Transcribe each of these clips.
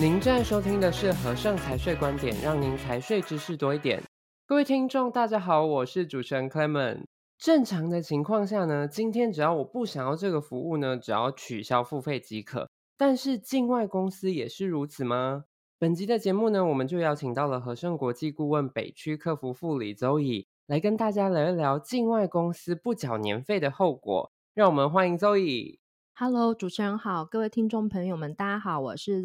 您正在收听的是和盛财税观点，让您财税知识多一点。各位听众，大家好，我是主持人 Clement。正常的情况下呢，今天只要我不想要这个服务呢，只要取消付费即可。但是境外公司也是如此吗？本集的节目呢，我们就邀请到了和盛国际顾问北区客服副理 Zoe 来跟大家聊一聊境外公司不缴年费的后果。让我们欢迎 Zoe。Hello，主持人好，各位听众朋友们，大家好，我是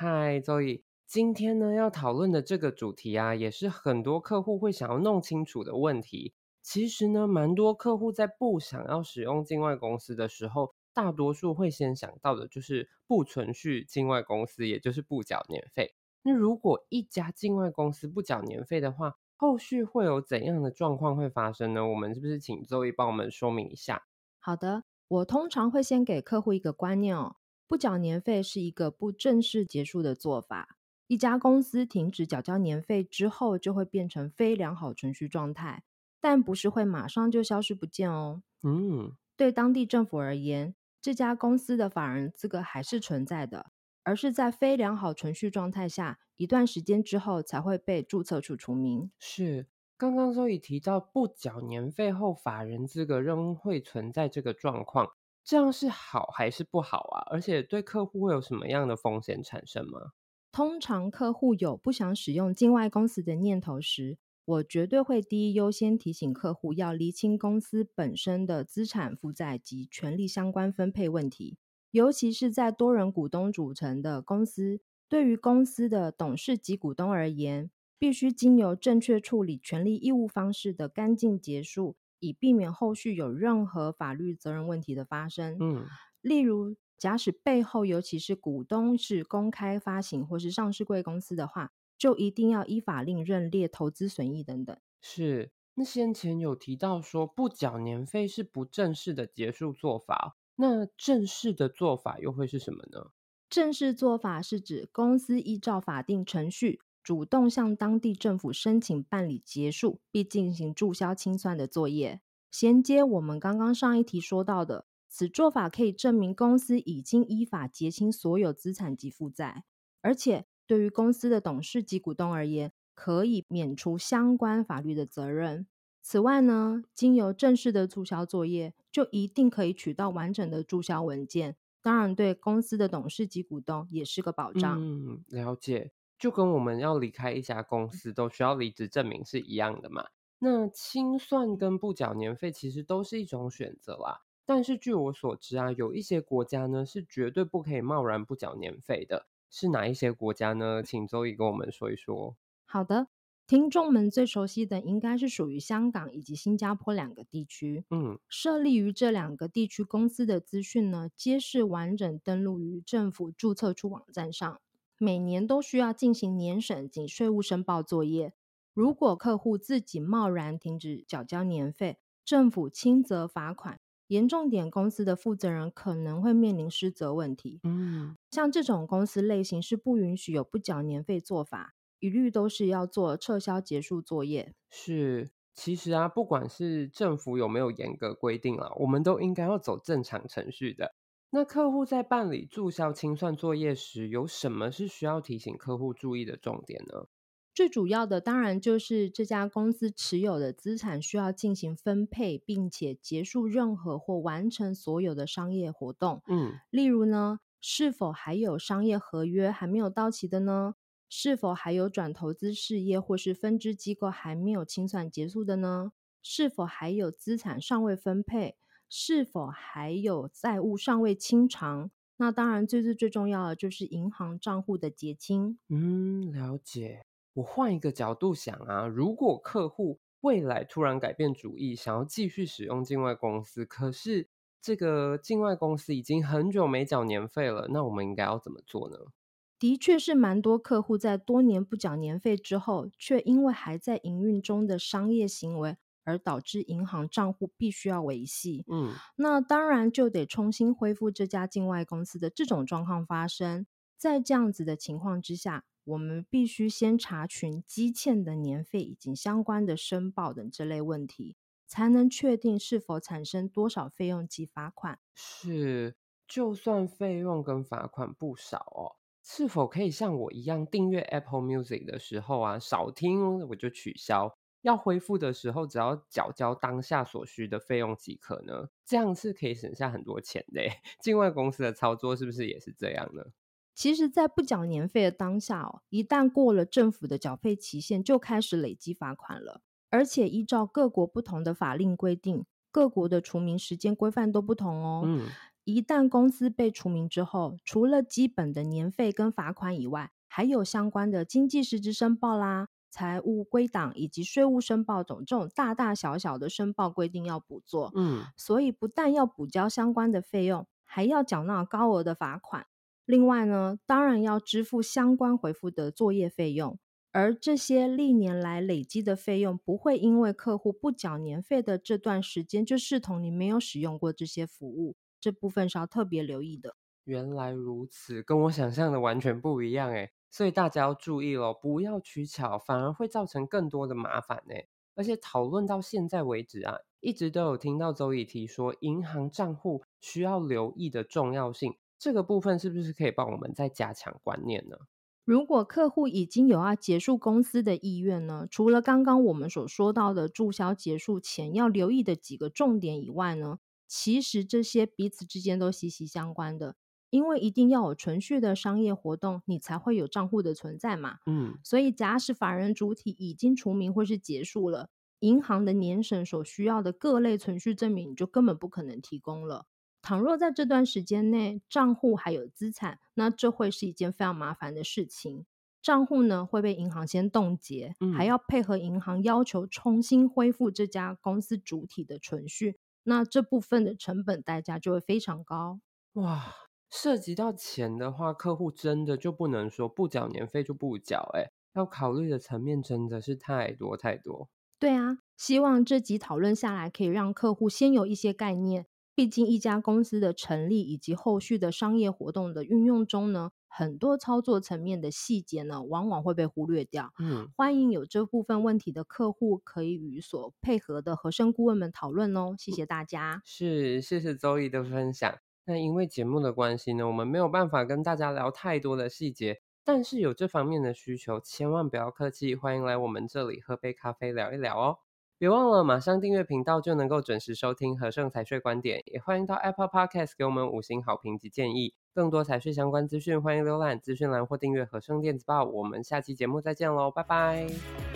嗨，周易。今天呢，要讨论的这个主题啊，也是很多客户会想要弄清楚的问题。其实呢，蛮多客户在不想要使用境外公司的时候，大多数会先想到的就是不存续境外公司，也就是不缴年费。那如果一家境外公司不缴年费的话，后续会有怎样的状况会发生呢？我们是不是请周易帮我们说明一下？好的，我通常会先给客户一个观念哦，不缴年费是一个不正式结束的做法。一家公司停止缴交年费之后，就会变成非良好存续状态，但不是会马上就消失不见哦。嗯，对当地政府而言，这家公司的法人资格还是存在的，而是在非良好存续状态下一段时间之后才会被注册处除名。是，刚刚 Zoe 提到不缴年费后，法人资格仍会存在这个状况，这样是好还是不好啊？而且对客户会有什么样的风险产生吗？通常客户有不想使用境外公司的念头时，我绝对会第一优先提醒客户要厘清公司本身的资产负债及权利相关分配问题。尤其是在多人股东组成的公司，对于公司的董事及股东而言，必须经由正确处理权利义务方式的干净结束，以避免后续有任何法律责任问题的发生。嗯，例如。假使背后尤其是股东是公开发行或是上市贵公司的话，就一定要依法令认列投资损益等等。是，那先前有提到说不缴年费是不正式的结束做法，那正式的做法又会是什么呢？正式做法是指公司依照法定程序，主动向当地政府申请办理结束，并进行注销清算的作业。衔接我们刚刚上一题说到的。此做法可以证明公司已经依法结清所有资产及负债，而且对于公司的董事及股东而言，可以免除相关法律的责任。此外呢，经由正式的注销作业，就一定可以取到完整的注销文件，当然对公司的董事及股东也是个保障。嗯，了解，就跟我们要离开一家公司都需要离职证明是一样的嘛。那清算跟不缴年费其实都是一种选择啦。但是据我所知啊，有一些国家呢是绝对不可以贸然不缴年费的。是哪一些国家呢？请 Zoe 跟我们说一说。好的，听众们最熟悉的应该是属于香港以及新加坡两个地区。嗯，设立于这两个地区公司的资讯呢，皆是完整登录于政府注册处网站上，每年都需要进行年审及税务申报作业。如果客户自己贸然停止缴交年费，政府轻则罚款。严重点，公司的负责人可能会面临失责问题。嗯，像这种公司类型是不允许有不缴年费做法，一律都是要做撤销结束作业。是，其实啊，不管是政府有没有严格规定啊，我们都应该要走正常程序的。那客户在办理注销清算作业时，有什么是需要提醒客户注意的重点呢？最主要的当然就是这家公司持有的资产需要进行分配，并且结束任何或完成所有的商业活动。嗯，例如呢，是否还有商业合约还没有到期的呢？是否还有转投资事业或是分支机构还没有清算结束的呢？是否还有资产尚未分配？是否还有债务尚未清偿？那当然，最最最重要的就是银行账户的结清。嗯，了解。我换一个角度想啊，如果客户未来突然改变主意，想要继续使用境外公司，可是这个境外公司已经很久没缴年费了，那我们应该要怎么做呢？的确是蛮多客户在多年不缴年费之后，却因为还在营运中的商业行为，而导致银行账户必须要维系。嗯，那当然就得重新恢复这家境外公司的这种状况发生。在这样子的情况之下，我们必须先查询积欠的年费以及相关的申报等这类问题，才能确定是否产生多少费用及罚款。是，就算费用跟罚款不少哦，是否可以像我一样订阅 Apple Music 的时候啊，少听我就取消，要恢复的时候只要缴交当下所需的费用即可呢？这样是可以省下很多钱的。境外公司的操作是不是也是这样呢？其实，在不缴年费的当下哦，一旦过了政府的缴费期限，就开始累积罚款了。而且依照各国不同的法令规定，各国的除名时间规范都不同哦。嗯。一旦公司被除名之后，除了基本的年费跟罚款以外，还有相关的经济实质申报啦、财务归档以及税务申报等这种大大小小的申报规定要补做。嗯，所以不但要补交相关的费用，还要缴纳高额的罚款。另外呢，当然要支付相关回复的作业费用。而这些历年来累积的费用，不会因为客户不缴年费的这段时间，就视同你没有使用过这些服务。这部分是要特别留意的。原来如此，跟我想象的完全不一样诶。所以大家要注意喽，不要取巧，反而会造成更多的麻烦诶。而且讨论到现在为止啊，一直都有听到 Zoe 提说银行账户需要留意的重要性。这个部分是不是可以帮我们再加强观念呢？如果客户已经有要结束公司的意愿呢，除了刚刚我们所说到的注销结束前要留意的几个重点以外呢，其实这些彼此之间都息息相关的，因为一定要有存续的商业活动，你才会有账户的存在嘛。嗯，所以假使法人主体已经除名或是结束了，银行的年审所需要的各类存续证明，你就根本不可能提供了。倘若在这段时间内账户还有资产，那这会是一件非常麻烦的事情。账户呢会被银行先冻结，嗯，还要配合银行要求重新恢复这家公司主体的存续。那这部分的成本代价就会非常高。哇，涉及到钱的话，客户真的就不能说不缴年费就不缴，哎，要考虑的层面真的是太多太多。对啊，希望这集讨论下来，可以让客户先有一些概念。毕竟一家公司的成立以及后续的商业活动的运用中呢，很多操作层面的细节呢，往往会被忽略掉。嗯，欢迎有这部分问题的客户可以与所配合的荷盛顾问们讨论哦。谢谢大家。是，谢谢 Zoe 的分享。那因为节目的关系呢，我们没有办法跟大家聊太多的细节，但是有这方面的需求，千万不要客气，欢迎来我们这里喝杯咖啡聊一聊哦。别忘了马上订阅频道，就能够准时收听和盛财税观点。也欢迎到 Apple Podcast 给我们五星好评及建议。更多财税相关资讯，欢迎浏览资讯栏或订阅和盛电子报。我们下期节目再见喽，拜拜。